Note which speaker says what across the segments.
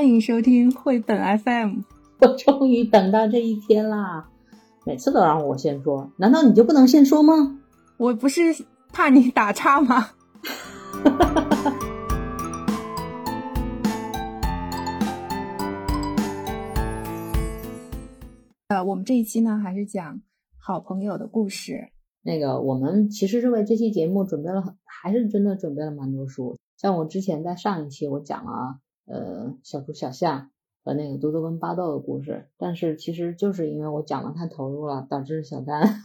Speaker 1: 欢迎收听绘本 FM。
Speaker 2: 我终于等到这一天啦！每次都让我先说，难道你就不能先说吗？
Speaker 1: 我不是怕你打岔吗？呃，我们这一期呢，还是讲好朋友的故事。
Speaker 2: 那个，我们其实是为这期节目准备了很，还是真的准备了蛮多书。像我之前在上一期我讲了，呃，小猪小象。和那个多多跟巴豆的故事，但是其实就是因为我讲的太投入了，导致小丹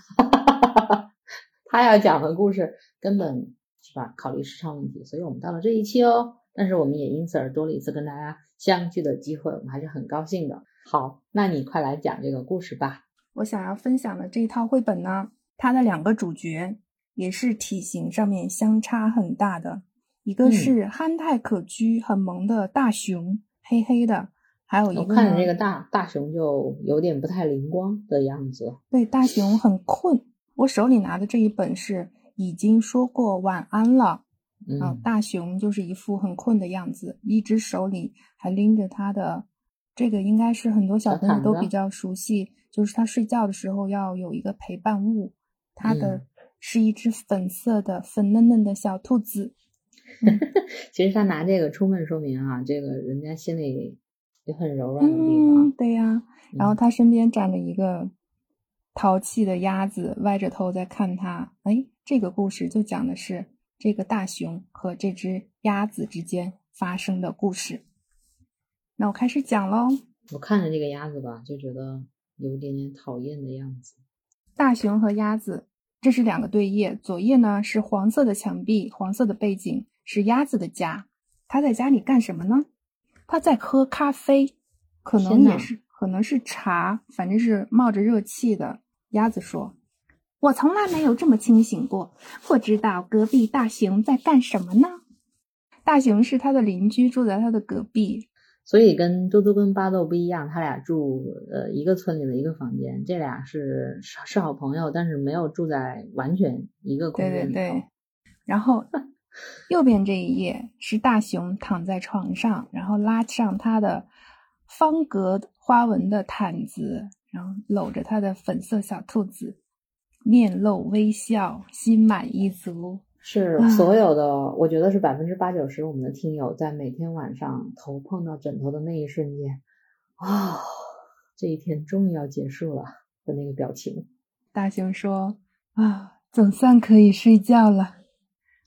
Speaker 2: 他要讲的故事根本是吧，考虑时长问题，所以我们到了这一期哦。但是我们也因此而多了一次跟大家相聚的机会，我们还是很高兴的。好，那你快来讲这个故事吧。
Speaker 1: 我想要分享的这一套绘本呢，它的两个主角也是体型上面相差很大的，一个是憨态可掬、很萌的大熊，黑黑的。还有一个，我
Speaker 2: 看着这个大大熊就有点不太灵光的样子。
Speaker 1: 对，大熊很困。我手里拿的这一本是已经说过晚安了。
Speaker 2: 嗯，
Speaker 1: 大熊就是一副很困的样子，一只手里还拎着他的这个，应该是很多小朋友都比较熟悉，就是他睡觉的时候要有一个陪伴物。他的是一只粉色的、粉嫩嫩的小兔子。
Speaker 2: 其实他拿这个充分说明啊，这个人家心里。也很柔软的地方，
Speaker 1: 对呀。然后他身边站着一个淘气的鸭子，歪着头在看他。哎，这个故事就讲的是这个大熊和这只鸭子之间发生的故事。那我开始讲喽。
Speaker 2: 我看着这个鸭子吧，就觉得有一点点讨厌的样子。
Speaker 1: 大熊和鸭子，这是两个对页。左页呢是黄色的墙壁，黄色的背景是鸭子的家。他在家里干什么呢？他在喝咖啡，可能也是，可能是茶，反正是冒着热气的。鸭子说：“我从来没有这么清醒过，不知道隔壁大熊在干什么呢？”大熊是他的邻居，住在他的隔壁，
Speaker 2: 所以跟嘟嘟跟巴豆不一样，他俩住呃一个村里的一个房间，这俩是是好朋友，但是没有住在完全一个空间
Speaker 1: 里。对对对，然后。右边这一页是大熊躺在床上，然后拉上他的方格花纹的毯子，然后搂着他的粉色小兔子，面露微笑，心满意足。
Speaker 2: 是所有的，我觉得是百分之八九十我们的听友在每天晚上头碰到枕头的那一瞬间，啊，这一天终于要结束了的那个表情。
Speaker 1: 大熊说：“啊，总算可以睡觉了。”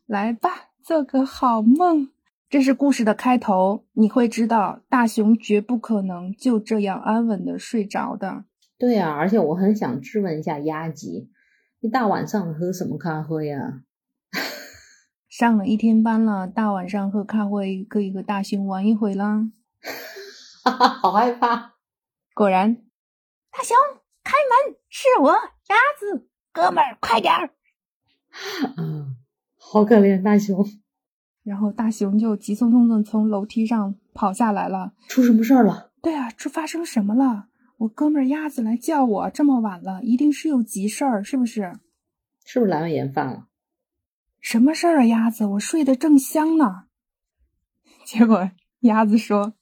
Speaker 1: 来吧，做个好梦。这是故事的开头，你会知道大熊绝不可能就这样安稳的睡着的。
Speaker 2: 对呀，而且我很想质问一下鸭吉，一大晚上喝什么咖啡呀？
Speaker 1: 上了一天班了，大晚上喝咖啡可以和大熊玩一会啦。
Speaker 2: 哈哈，好害怕。
Speaker 1: 果然，大熊开门，是我鸭子哥们儿，快点儿。
Speaker 2: 嗯。好可怜大熊，
Speaker 1: 然后大熊就急匆匆的从楼梯上跑下来了。
Speaker 2: 出什么事儿了？
Speaker 1: 对啊，这发生什么了？我哥们儿鸭子来叫我，这么晚了，一定是有急事儿，是不是？
Speaker 2: 是不是阑尾炎犯了？
Speaker 1: 什么事儿啊，鸭子？我睡得正香呢。结果鸭子说：“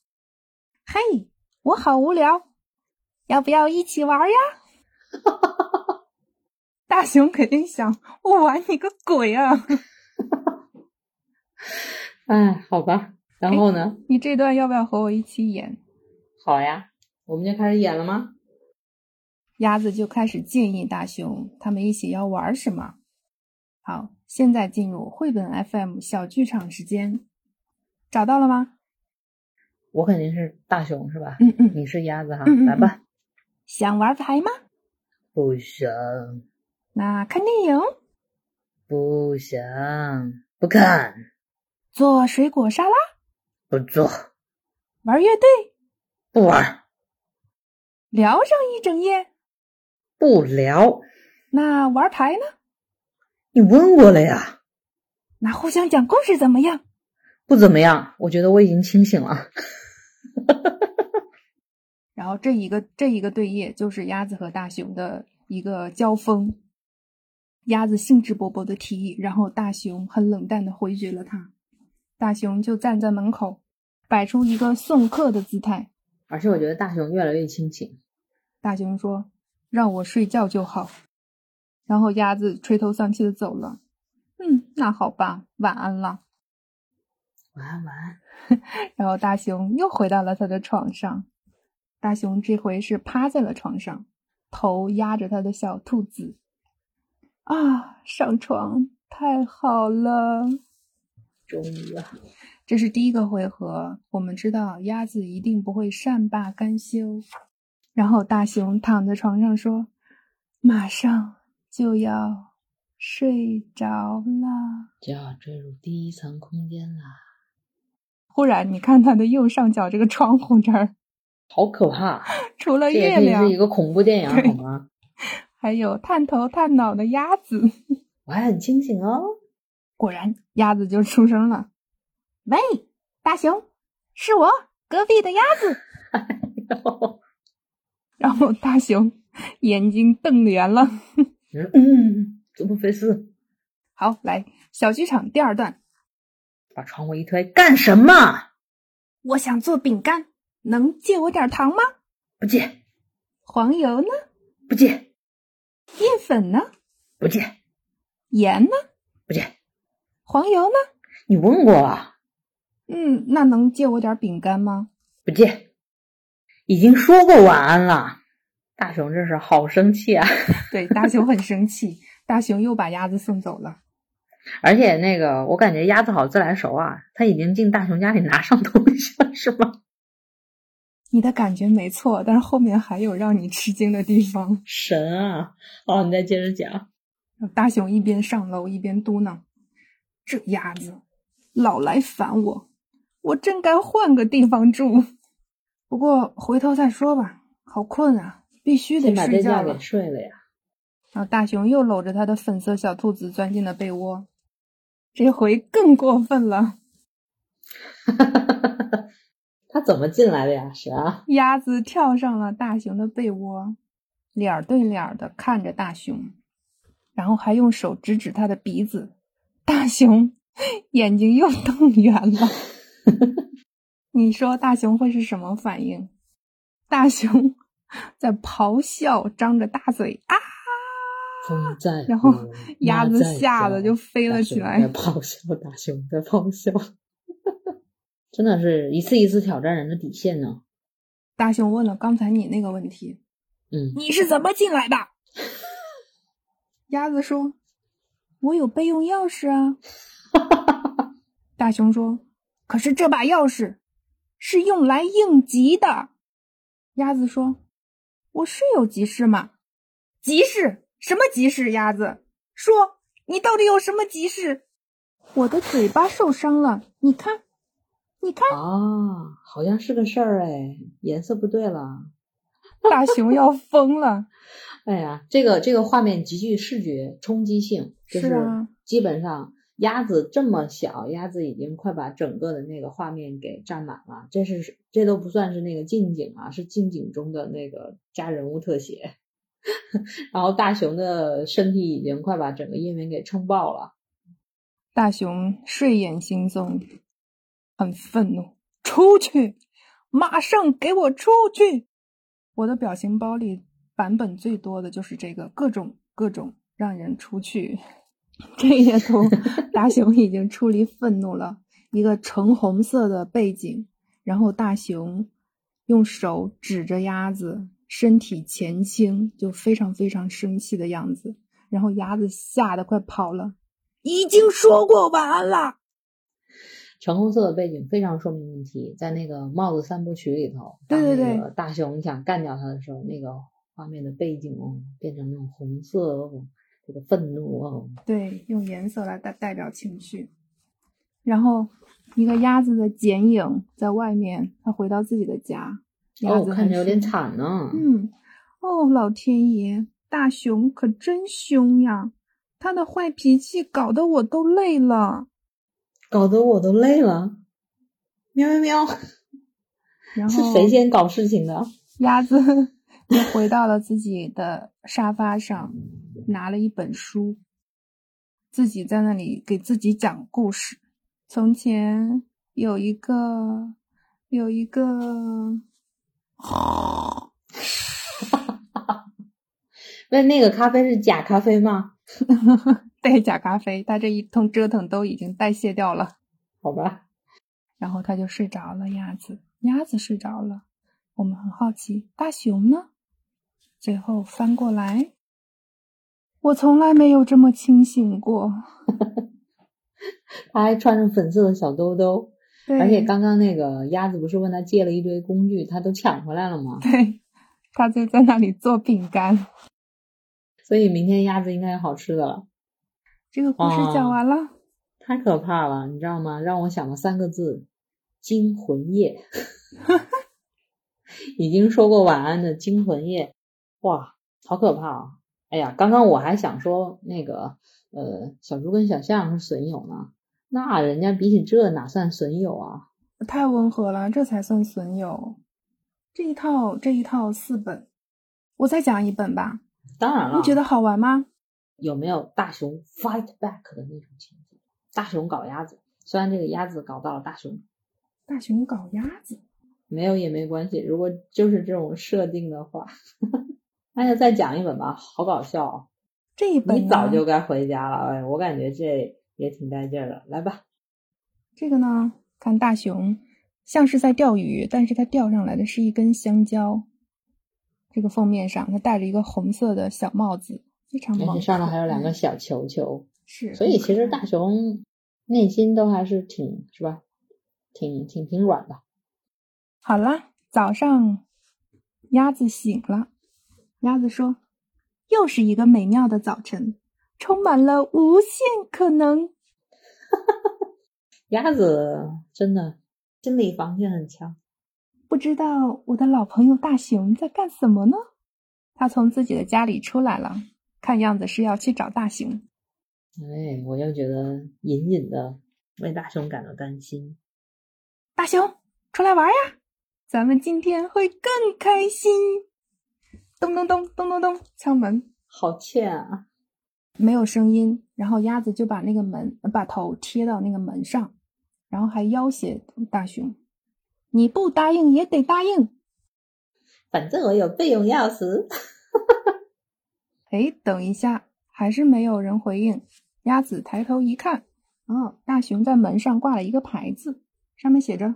Speaker 1: 嘿，我好无聊，要不要一起玩呀？” 大熊肯定想：我玩你个鬼啊！
Speaker 2: 哎，好吧，然后呢？
Speaker 1: 你这段要不要和我一起演？
Speaker 2: 好呀，我们就开始演了吗？
Speaker 1: 鸭子就开始建议大熊，他们一起要玩什么？好，现在进入绘本 FM 小剧场时间，找到了吗？
Speaker 2: 我肯定是大熊，是吧？
Speaker 1: 嗯嗯，
Speaker 2: 你是鸭子哈，
Speaker 1: 来
Speaker 2: 吧。
Speaker 1: 想玩牌吗？
Speaker 2: 不想。
Speaker 1: 那看电影？
Speaker 2: 不想，不看。
Speaker 1: 做水果沙拉？
Speaker 2: 不做。
Speaker 1: 玩乐队？
Speaker 2: 不玩。
Speaker 1: 聊上一整夜？
Speaker 2: 不聊。
Speaker 1: 那玩牌呢？
Speaker 2: 你问过了呀。
Speaker 1: 那互相讲故事怎么样？
Speaker 2: 不怎么样，我觉得我已经清醒了。
Speaker 1: 然后这一个这一个对页就是鸭子和大熊的一个交锋。鸭子兴致勃勃的提议，然后大熊很冷淡的回绝了他。大熊就站在门口，摆出一个送客的姿态。
Speaker 2: 而且我觉得大熊越来越清醒。
Speaker 1: 大熊说：“让我睡觉就好。”然后鸭子垂头丧气的走了。嗯，那好吧，晚安了。
Speaker 2: 晚安，晚安。
Speaker 1: 然后大熊又回到了他的床上。大熊这回是趴在了床上，头压着他的小兔子。啊，上床太好了！
Speaker 2: 终于啊。
Speaker 1: 这是第一个回合，我们知道鸭子一定不会善罢甘休。然后大熊躺在床上说：“马上就要睡着了，
Speaker 2: 就要坠入第一层空间啦。”
Speaker 1: 忽然，你看它的右上角这个窗户这儿，
Speaker 2: 好可怕！
Speaker 1: 除了月亮，
Speaker 2: 这是一个恐怖电影好吗？
Speaker 1: 还有探头探脑的鸭子，
Speaker 2: 我还很清醒哦。
Speaker 1: 果然，鸭子就出声了。喂，大熊，是我隔壁的鸭子。然后大熊眼睛瞪圆了。
Speaker 2: 嗯，怎么回事？
Speaker 1: 好，来小剧场第二段。
Speaker 2: 把窗户一推，干什么？
Speaker 1: 我想做饼干，能借我点糖吗？
Speaker 2: 不借。
Speaker 1: 黄油呢？
Speaker 2: 不借。
Speaker 1: 面粉呢？
Speaker 2: 不借。
Speaker 1: 盐呢？
Speaker 2: 不借。
Speaker 1: 黄油呢？
Speaker 2: 你问过了。
Speaker 1: 嗯，那能借我点饼干吗？
Speaker 2: 不借，已经说过晚安了。大熊这是好生气啊！
Speaker 1: 对，大熊很生气。大熊又把鸭子送走了。
Speaker 2: 而且那个，我感觉鸭子好自来熟啊，它已经进大熊家里拿上东西了，是吗？
Speaker 1: 你的感觉没错，但是后面还有让你吃惊的地方。
Speaker 2: 神啊！哦，你再接着讲。
Speaker 1: 大熊一边上楼一边嘟囔：“这鸭子老来烦我。”我真该换个地方住，不过回头再说吧。好困啊，必须得睡觉
Speaker 2: 了。给睡了呀。
Speaker 1: 然后大熊又搂着他的粉色小兔子钻进了被窝，这回更过分了。
Speaker 2: 他怎么进来的呀？是啊。
Speaker 1: 鸭子跳上了大熊的被窝，脸对脸的看着大熊，然后还用手指指他的鼻子。大熊眼睛又瞪圆了。你说大熊会是什么反应？大熊在咆哮，张着大嘴啊！
Speaker 2: 风在，
Speaker 1: 然后鸭子吓得就飞了起来。
Speaker 2: 咆哮，大熊在咆哮，真的是一次一次挑战人的底线呢。
Speaker 1: 大熊问了刚才你那个问题，
Speaker 2: 嗯，
Speaker 1: 你是怎么进来的？鸭子说：“我有备用钥匙啊。”大熊说。可是这把钥匙是用来应急的。鸭子说：“我是有急事吗？急事？什么急事？鸭子说：“你到底有什么急事？”我的嘴巴受伤了，你看，你看
Speaker 2: 啊，好像是个事儿哎，颜色不对了。
Speaker 1: 大熊要疯了。
Speaker 2: 哎呀，这个这个画面极具视觉冲击性，就是基本上。鸭子这么小，鸭子已经快把整个的那个画面给占满了。这是这都不算是那个近景啊，是近景中的那个加人物特写。然后大熊的身体已经快把整个页面给撑爆了。
Speaker 1: 大熊睡眼惺忪，很愤怒，出去，马上给我出去！我的表情包里版本最多的就是这个，各种各种让人出去。这些图，大熊已经出离愤怒了。一个橙红色的背景，然后大熊用手指着鸭子，身体前倾，就非常非常生气的样子。然后鸭子吓得快跑了。已经说过晚安了。
Speaker 2: 橙红色的背景非常说明问题，在那个帽子三部曲里头，
Speaker 1: 对对对，
Speaker 2: 大熊想干掉他的时候，那个画面的背景哦，变成那种红色哦。这个愤怒哦，
Speaker 1: 对，用颜色来代代表情绪。然后一个鸭子的剪影在外面，它回到自己的家。
Speaker 2: 哦，看着有点惨呢。
Speaker 1: 嗯，哦，老天爷，大熊可真凶呀！他的坏脾气搞得我都累了，
Speaker 2: 搞得我都累了。喵喵喵！
Speaker 1: 然 后
Speaker 2: 是谁先搞事情的？
Speaker 1: 鸭子又回到了自己的沙发上。拿了一本书，自己在那里给自己讲故事。从前有一个有一个，
Speaker 2: 问那个咖啡是假咖啡吗？
Speaker 1: 对，假咖啡，他这一通折腾都已经代谢掉了。
Speaker 2: 好吧，
Speaker 1: 然后他就睡着了，鸭子，鸭子睡着了。我们很好奇，大熊呢？最后翻过来，我从来没有这么清醒过。
Speaker 2: 他还穿着粉色的小兜兜，而且刚刚那个鸭子不是问他借了一堆工具，他都抢回来了吗？
Speaker 1: 对，他就在那里做饼干。
Speaker 2: 所以明天鸭子应该有好吃的了。
Speaker 1: 这个故事讲完了。
Speaker 2: 太可怕了，你知道吗？让我想了三个字：惊魂夜。已经说过晚安的惊魂夜，哇，好可怕啊！哎呀，刚刚我还想说那个，呃，小猪跟小象是损友呢，那人家比起这哪算损友啊？
Speaker 1: 太温和了，这才算损友。这一套这一套四本，我再讲一本吧。
Speaker 2: 当然了，
Speaker 1: 你觉得好玩吗？
Speaker 2: 有没有大熊 fight back 的那种情节？大熊搞鸭子，虽然这个鸭子搞到了大熊，
Speaker 1: 大熊搞鸭子。
Speaker 2: 没有也没关系，如果就是这种设定的话，那就再讲一本吧，好搞笑。
Speaker 1: 这一本
Speaker 2: 你早就该回家了，哎，我感觉这也挺带劲儿的，来吧。
Speaker 1: 这个呢，看大熊像是在钓鱼，但是它钓上来的是一根香蕉。这个封面上，它戴着一个红色的小帽子，非常萌。
Speaker 2: 上面还有两个小球球，
Speaker 1: 是。
Speaker 2: 所以其实大熊内心都还是挺是吧，挺挺挺软的。
Speaker 1: 好了，早上，鸭子醒了。鸭子说：“又是一个美妙的早晨，充满了无限可能。”
Speaker 2: 鸭子真的心理防线很强。
Speaker 1: 不知道我的老朋友大熊在干什么呢？他从自己的家里出来了，看样子是要去找大熊。
Speaker 2: 哎，我又觉得隐隐的为大熊感到担心。
Speaker 1: 大熊，出来玩呀！咱们今天会更开心。咚咚咚咚咚咚，敲门，
Speaker 2: 好欠啊！
Speaker 1: 没有声音，然后鸭子就把那个门，把头贴到那个门上，然后还要挟大熊：“你不答应也得答应，
Speaker 2: 反正我有备用钥匙。”
Speaker 1: 哎，等一下，还是没有人回应。鸭子抬头一看，哦，大熊在门上挂了一个牌子，上面写着：“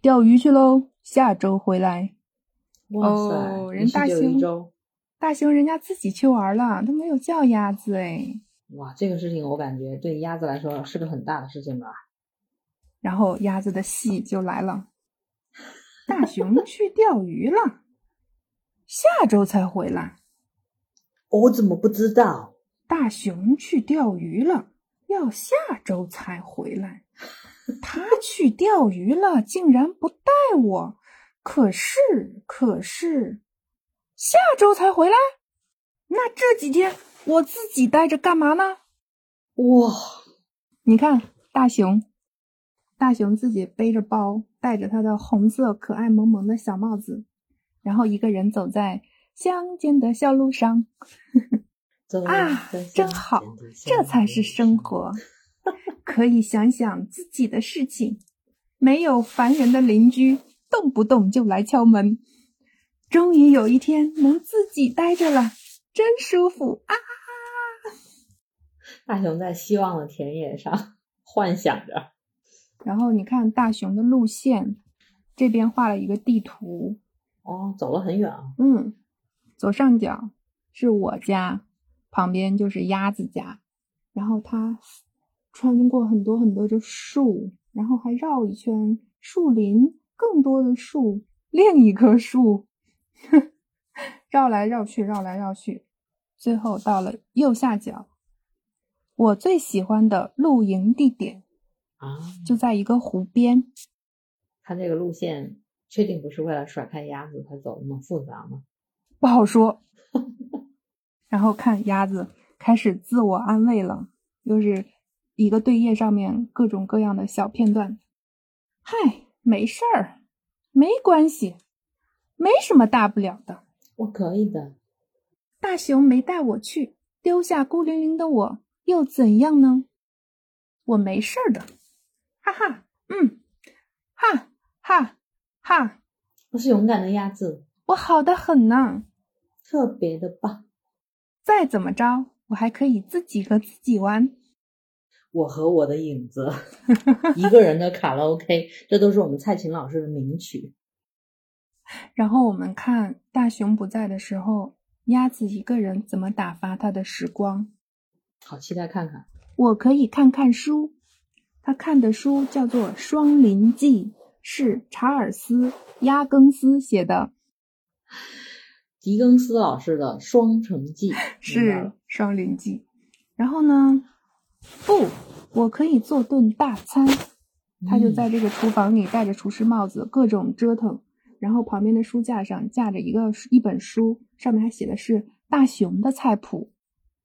Speaker 1: 钓鱼去喽。”下周回来，
Speaker 2: 哇
Speaker 1: 塞！人大熊，大熊人家自己去玩了，都没有叫鸭子哎。
Speaker 2: 哇，这个事情我感觉对鸭子来说是个很大的事情吧。
Speaker 1: 然后鸭子的戏就来了，大熊去钓鱼了，下周才回来。
Speaker 2: 我怎么不知道？
Speaker 1: 大熊去钓鱼了，要下周才回来。他去钓鱼了，竟然不带我。可是，可是，下周才回来。那这几天我自己待着干嘛呢？
Speaker 2: 哇，
Speaker 1: 你看，大熊，大熊自己背着包，戴着他的红色可爱萌萌的小帽子，然后一个人走在乡间的小路上。啊，真好，这才是生活，可以想想自己的事情，没有烦人的邻居。动不动就来敲门，终于有一天能自己待着了，真舒服啊！
Speaker 2: 大熊在希望的田野上 幻想着。
Speaker 1: 然后你看大熊的路线，这边画了一个地图。
Speaker 2: 哦，走了很远啊。
Speaker 1: 嗯，左上角是我家，旁边就是鸭子家。然后它穿过很多很多的树，然后还绕一圈树林。更多的树，另一棵树，绕来绕去，绕来绕去，最后到了右下角，我最喜欢的露营地点
Speaker 2: 啊，
Speaker 1: 就在一个湖边。
Speaker 2: 他这个路线确定不是为了甩开鸭子才走那么复杂吗？
Speaker 1: 不好说。然后看鸭子开始自我安慰了，又是一个对页上面各种各样的小片段。嗨。没事儿，没关系，没什么大不了的。
Speaker 2: 我可以的。
Speaker 1: 大熊没带我去，丢下孤零零的我，又怎样呢？我没事儿的，哈哈，嗯，哈哈哈，
Speaker 2: 我是勇敢的鸭子，
Speaker 1: 我好的很呢。
Speaker 2: 特别的棒。
Speaker 1: 再怎么着，我还可以自己和自己玩。
Speaker 2: 我和我的影子，一个人的卡拉 OK，这都是我们蔡琴老师的名曲。
Speaker 1: 然后我们看大熊不在的时候，鸭子一个人怎么打发他的时光。
Speaker 2: 好期待看看。
Speaker 1: 我可以看看书，他看的书叫做《双林记》，是查尔斯·亚更斯写的。
Speaker 2: 狄更斯老师的《双城记》
Speaker 1: 是《双林记》。然后呢？不，我可以做顿大餐。他就在这个厨房里戴着厨师帽子，各种折腾。然后旁边的书架上架着一个一本书，上面还写的是大熊的菜谱。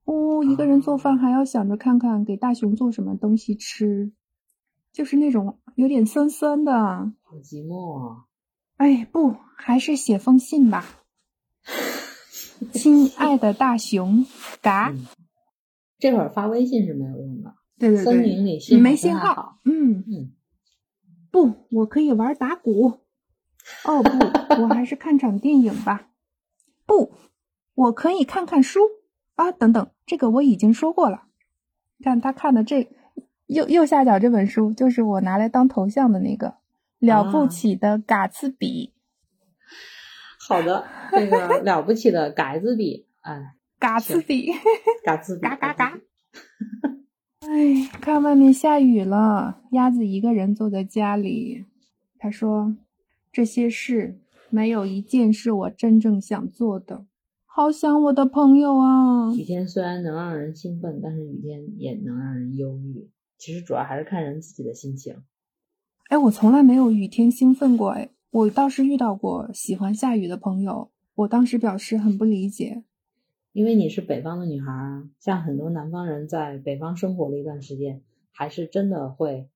Speaker 1: 哦，一个人做饭还要想着看看给大熊做什么东西吃，就是那种有点酸酸的，
Speaker 2: 好寂寞啊！
Speaker 1: 哎，不，还是写封信吧。亲爱的大熊，嘎。
Speaker 2: 这会儿发微信是没有用的。
Speaker 1: 对对对，
Speaker 2: 森林里
Speaker 1: 没
Speaker 2: 信
Speaker 1: 号。嗯嗯，不，我可以玩打鼓。哦不，我还是看场电影吧。不，我可以看看书啊。等等，这个我已经说过了。看他看的这右右下角这本书，就是我拿来当头像的那个《了不起的嘎茨比》。
Speaker 2: 好的，这个 了不起的嘎兹比，哎，
Speaker 1: 嘎兹比，
Speaker 2: 嘎兹比，
Speaker 1: 嘎嘎嘎。哎，看外面下雨了，鸭子一个人坐在家里。他说。这些事没有一件是我真正想做的，好想我的朋友啊！
Speaker 2: 雨天虽然能让人兴奋，但是雨天也能让人忧郁。其实主要还是看人自己的心情。
Speaker 1: 哎，我从来没有雨天兴奋过。哎，我倒是遇到过喜欢下雨的朋友，我当时表示很不理解。
Speaker 2: 因为你是北方的女孩啊，像很多南方人在北方生活了一段时间，还是真的会，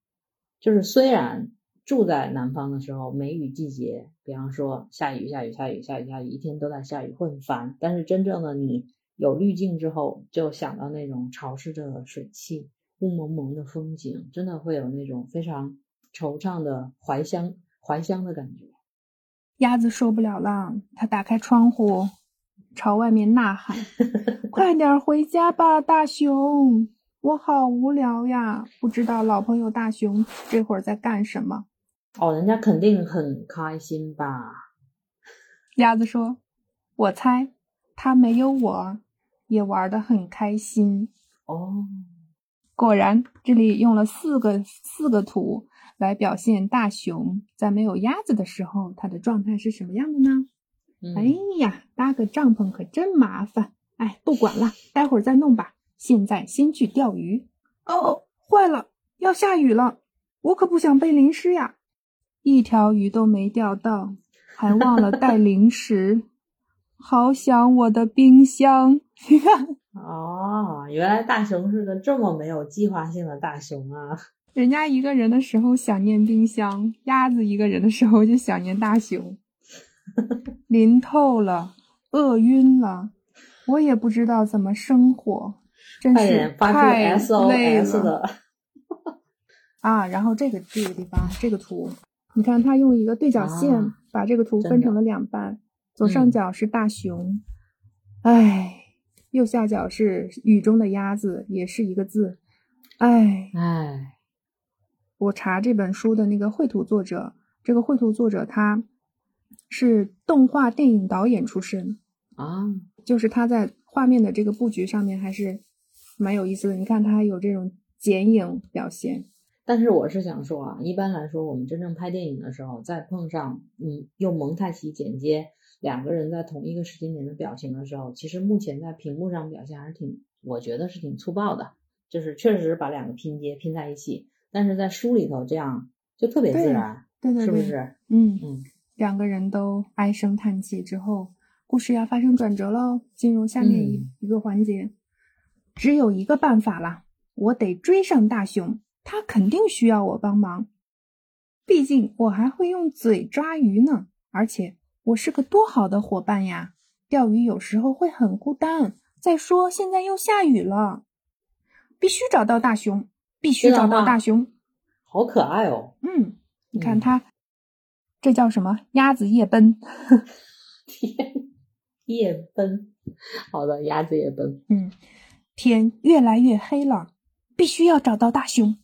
Speaker 2: 就是虽然。住在南方的时候，梅雨季节，比方说下雨下雨下雨下雨下雨，一天都在下雨，会很烦。但是真正的你有滤镜之后，就想到那种潮湿的水汽、雾蒙蒙的风景，真的会有那种非常惆怅的怀乡怀乡的感觉。
Speaker 1: 鸭子受不了了，它打开窗户，朝外面呐喊：“快点回家吧，大熊！我好无聊呀，不知道老朋友大熊这会儿在干什么。”
Speaker 2: 哦，人家肯定很开心吧？
Speaker 1: 鸭子说：“我猜他没有我也玩的很开心。”
Speaker 2: 哦，
Speaker 1: 果然，这里用了四个四个图来表现大熊在没有鸭子的时候，它的状态是什么样的呢？哎呀，搭个帐篷可真麻烦！哎，不管了，待会儿再弄吧。现在先去钓鱼。哦，坏了，要下雨了，我可不想被淋湿呀。一条鱼都没钓到，还忘了带零食，好想我的冰箱。你看，
Speaker 2: 哦，原来大熊是个这么没有计划性的大熊啊！
Speaker 1: 人家一个人的时候想念冰箱，鸭子一个人的时候就想念大熊。淋透了，饿晕了，我也不知道怎么生活，真是太累了。啊，然后这个这个地方，这个图。你看，他用一个对角线把这个图分成了两半，左上角是大熊，哎，右下角是雨中的鸭子，也是一个字，哎
Speaker 2: 哎。
Speaker 1: 我查这本书的那个绘图作者，这个绘图作者他是动画电影导演出身
Speaker 2: 啊，
Speaker 1: 就是他在画面的这个布局上面还是蛮有意思的。你看，他还有这种剪影表现。
Speaker 2: 但是我是想说啊，一般来说，我们真正拍电影的时候，再碰上嗯用蒙太奇剪接两个人在同一个时间点的表情的时候，其实目前在屏幕上表现还是挺，我觉得是挺粗暴的，就是确实把两个拼接拼在一起。但是在书里头这样就特别自然，
Speaker 1: 对对对，
Speaker 2: 是不是？
Speaker 1: 嗯嗯，两个人都唉声叹气之后，故事要发生转折喽，进入下面一一个环节，只有一个办法了，我得追上大熊。他肯定需要我帮忙，毕竟我还会用嘴抓鱼呢。而且我是个多好的伙伴呀！钓鱼有时候会很孤单。再说现在又下雨了，必须找到大熊，必须找到大熊。
Speaker 2: 好可爱哦！
Speaker 1: 嗯，你看他这叫什么？鸭子夜奔。
Speaker 2: 天，夜奔。好的，鸭子夜奔。
Speaker 1: 嗯，天越来越黑了，必须要找到大熊。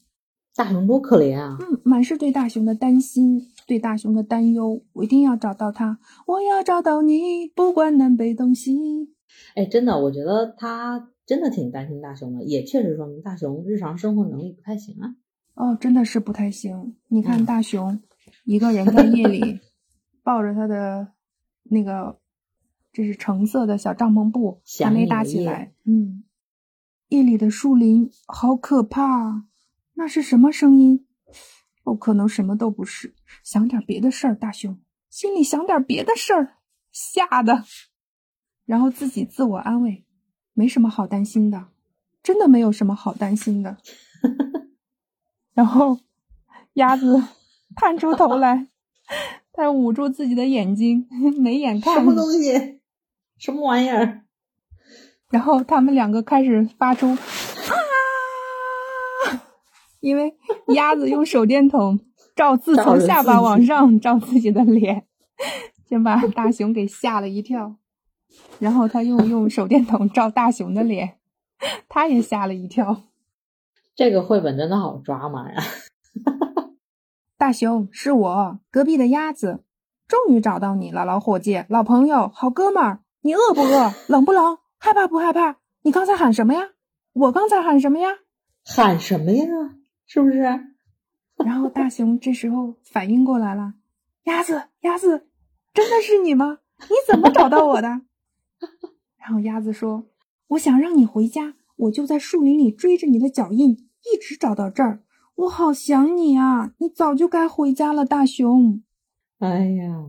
Speaker 2: 大熊多可怜啊！
Speaker 1: 嗯，满是对大熊的担心，对大熊的担忧。我一定要找到他，我要找到你，不管南北东西。
Speaker 2: 哎，真的，我觉得他真的挺担心大熊的，也确实说明大熊日常生活能力不太行啊。
Speaker 1: 哦，真的是不太行。你看大熊一个人在夜里抱着他的那个，这是橙色的小帐篷布，还没搭起来。嗯，夜里的树林好可怕。那是什么声音？哦可能，什么都不是。想点别的事儿，大熊心里想点别的事儿，吓得，然后自己自我安慰，没什么好担心的，真的没有什么好担心的。然后鸭子 探出头来，他捂住自己的眼睛，没眼看。
Speaker 2: 什么东西？什么玩意儿？
Speaker 1: 然后他们两个开始发出啊。因为鸭子用手电筒照自从下巴往上照自己的脸，先把大熊给吓了一跳。然后他又用手电筒照大熊的脸，他也吓了一跳。
Speaker 2: 这个绘本真的好抓马呀！
Speaker 1: 大熊是我隔壁的鸭子，终于找到你了，老伙计、老朋友、好哥们儿。你饿不饿？冷不冷？害怕不害怕？你刚才喊什么呀？我刚才喊什么呀？
Speaker 2: 喊什么呀？是不是？
Speaker 1: 然后大熊这时候反应过来了，鸭子，鸭子，真的是你吗？你怎么找到我的？然后鸭子说：“我想让你回家，我就在树林里追着你的脚印，一直找到这儿。我好想你啊！你早就该回家了，大熊。”
Speaker 2: 哎呀，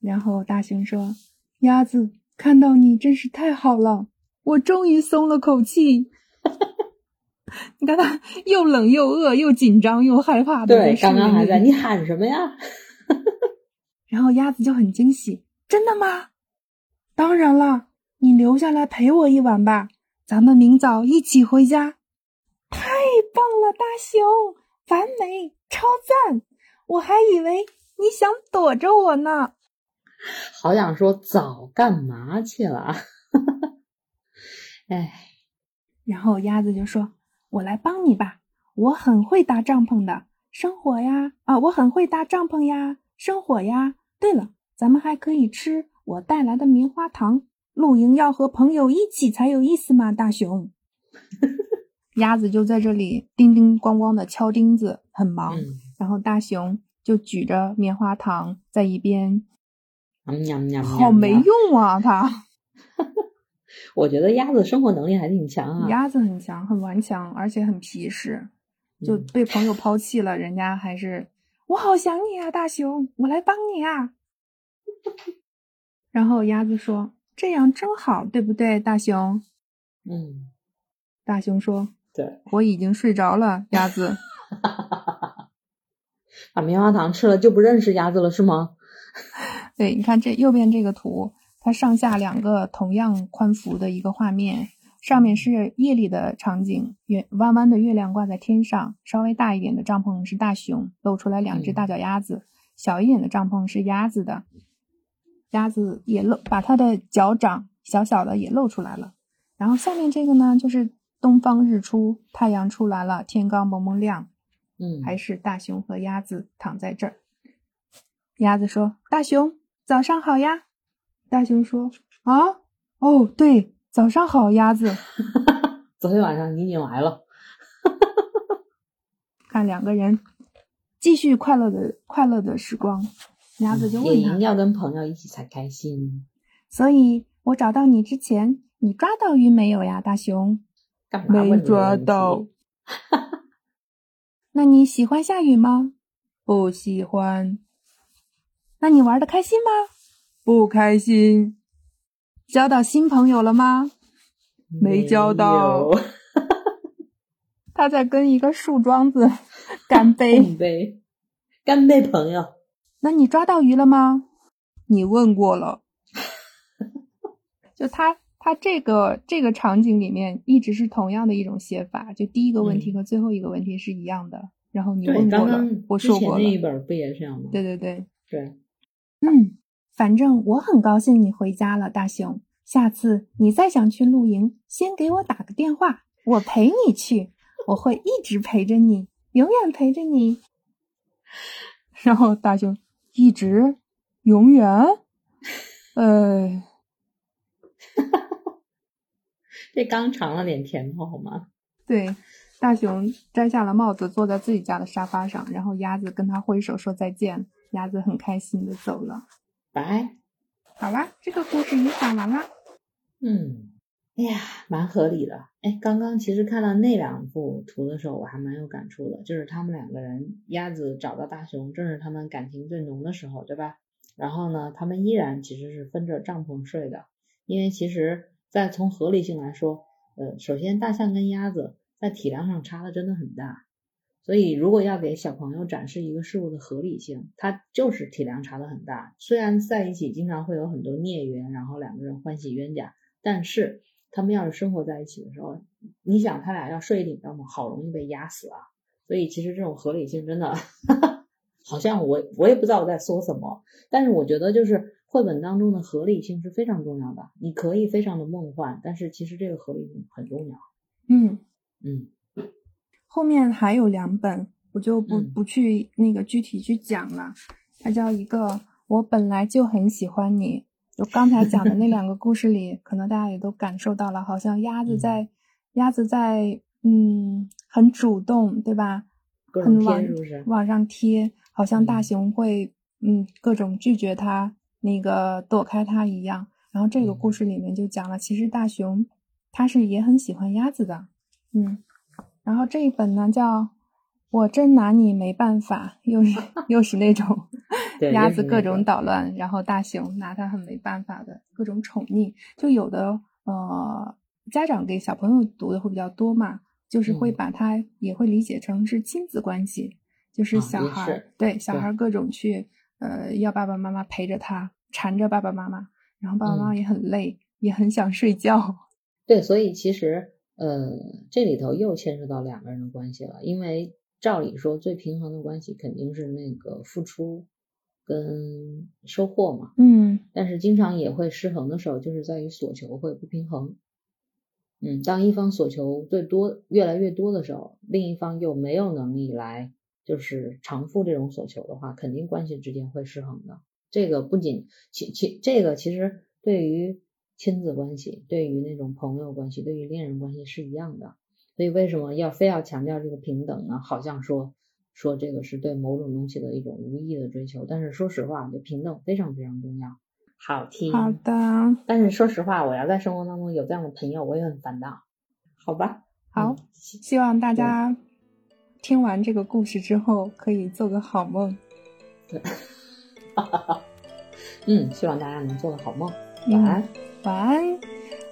Speaker 1: 然后大熊说：“鸭子，看到你真是太好了，我终于松了口气。”你看他又冷又饿又紧张又害怕
Speaker 2: 的，对，刚刚还在你喊什么呀？
Speaker 1: 然后鸭子就很惊喜，真的吗？当然了，你留下来陪我一晚吧，咱们明早一起回家。太棒了，大熊，完美，超赞！我还以为你想躲着我呢。
Speaker 2: 好想说早干嘛去了？哎，
Speaker 1: 然后鸭子就说。我来帮你吧，我很会搭帐篷的，生火呀！啊，我很会搭帐篷呀，生火呀！对了，咱们还可以吃我带来的棉花糖。露营要和朋友一起才有意思嘛，大熊。鸭子就在这里叮叮咣咣的敲钉子，很忙。然后大熊就举着棉花糖在一边，好没用啊，他。
Speaker 2: 我觉得鸭子生活能力还挺强啊，
Speaker 1: 鸭子很强，很顽强，而且很皮实。就被朋友抛弃了，人家还是我好想你啊，大熊，我来帮你啊。然后鸭子说：“这样真好，对不对，大熊？”
Speaker 2: 嗯。
Speaker 1: 大熊说：“
Speaker 2: 对，
Speaker 1: 我已经睡着了。”鸭子
Speaker 2: 把棉花糖吃了就不认识鸭子了是吗？
Speaker 1: 对，你看这右边这个图。它上下两个同样宽幅的一个画面，上面是夜里的场景，月弯弯的月亮挂在天上，稍微大一点的帐篷是大熊，露出来两只大脚丫子；小一点的帐篷是鸭子的，鸭子也露，把它的脚掌小小的也露出来了。然后下面这个呢，就是东方日出，太阳出来了，天刚蒙蒙亮，
Speaker 2: 嗯，
Speaker 1: 还是大熊和鸭子躺在这儿。鸭子说：“大熊，早上好呀。”大熊说：“啊，哦，对，早上好，鸭子。
Speaker 2: 昨天晚上你已经来了。
Speaker 1: 看两个人继续快乐的快乐的时光。鸭子就问他：
Speaker 2: 要跟朋友一起才开心。
Speaker 1: 所以我找到你之前，你抓到鱼没有呀，大熊？没抓到。那你喜欢下雨吗？不喜欢。那你玩的开心吗？不开心，交到新朋友了吗？没交到。他在跟一个树桩子 干杯。
Speaker 2: 干杯，干杯，朋友。
Speaker 1: 那你抓到鱼了吗？你问过了。就他，他这个这个场景里面一直是同样的一种写法，就第一个问题和最后一个问题是一样的。然后你问过了，我说过了。
Speaker 2: 那一本不也是这样吗？
Speaker 1: 对对对。
Speaker 2: 对，
Speaker 1: 嗯，反正我很高兴你回家了，大熊。下次你再想去露营，先给我打个电话，我陪你去，我会一直陪着你，永远陪着你。然后大熊一直永远，呃，
Speaker 2: 这刚尝了点甜头好吗？
Speaker 1: 对，大熊摘下了帽子，坐在自己家的沙发上，然后鸭子跟他挥手说再见，鸭子很开心的走了。
Speaker 2: 拜。
Speaker 1: 好啦，这个故事也讲完啦。
Speaker 2: 嗯，哎呀，蛮合理的。哎，刚刚其实看到那两幅图的时候，我还蛮有感触的，就是他们两个人，鸭子找到大熊，正是他们感情最浓的时候，对吧？然后呢，他们依然其实是分着帐篷睡的，因为其实，但从合理性来说，呃，首先大象跟鸭子在体量上差的真的很大，所以如果要给小朋友展示一个事物的合理性，它就是体量差的很大。虽然在一起经常会有很多孽缘，然后两个人欢喜冤家。但是他们要是生活在一起的时候，你想他俩要睡一顶帐篷，好容易被压死啊！所以其实这种合理性真的，好像我我也不知道我在说什么。但是我觉得就是绘本当中的合理性是非常重要的。你可以非常的梦幻，但是其实这个合理性很重要。
Speaker 1: 嗯
Speaker 2: 嗯，
Speaker 1: 后面还有两本，我就不不去那个具体去讲了。它叫一个，我本来就很喜欢你。就刚才讲的那两个故事里，可能大家也都感受到了，好像鸭子在，鸭子在，嗯，很主动，对吧？很往往上贴，好像大熊会，嗯，各种拒绝它，那个躲开它一样。然后这个故事里面就讲了，其实大熊它是也很喜欢鸭子的，嗯。然后这一本呢叫。我真拿你没办法，又是 又是那种 鸭子各种捣乱，然后大熊拿它很没办法的各种宠溺。就有的呃家长给小朋友读的会比较多嘛，就是会把它也会理解成是亲子关系，就是小孩对小孩各种去呃要爸爸妈妈陪着他，缠着爸爸妈妈，然后爸爸妈妈也很累，也很想睡觉。
Speaker 2: 对，所以其实呃这里头又牵涉到两个人的关系了，因为。照理说，最平衡的关系肯定是那个付出跟收获嘛。
Speaker 1: 嗯。
Speaker 2: 但是经常也会失衡的时候，就是在于所求会不平衡。嗯，当一方所求最多、越来越多的时候，另一方又没有能力来就是偿付这种所求的话，肯定关系之间会失衡的。这个不仅其其这个其实对于亲子关系、对于那种朋友关系、对于恋人关系是一样的。所以为什么要非要强调这个平等呢？好像说说这个是对某种东西的一种无意的追求，但是说实话，这平等非常非常重要。好听，
Speaker 1: 好的。
Speaker 2: 但是说实话，我要在生活当中有这样的朋友，我也很烦恼。好吧，
Speaker 1: 好，希望大家听完这个故事之后可以做个好梦。
Speaker 2: 嗯，希望大家能做个好梦。晚安，
Speaker 1: 晚安。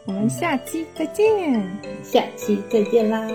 Speaker 1: 我们下期再见，
Speaker 2: 下期再见啦。